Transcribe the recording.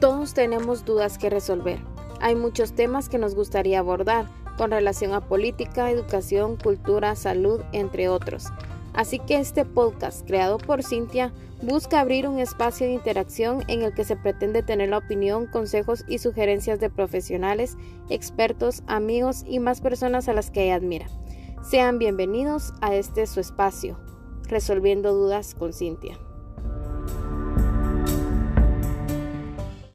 Todos tenemos dudas que resolver. Hay muchos temas que nos gustaría abordar con relación a política, educación, cultura, salud, entre otros. Así que este podcast, creado por Cintia, busca abrir un espacio de interacción en el que se pretende tener la opinión, consejos y sugerencias de profesionales, expertos, amigos y más personas a las que ella admira. Sean bienvenidos a este su espacio, Resolviendo Dudas con Cintia.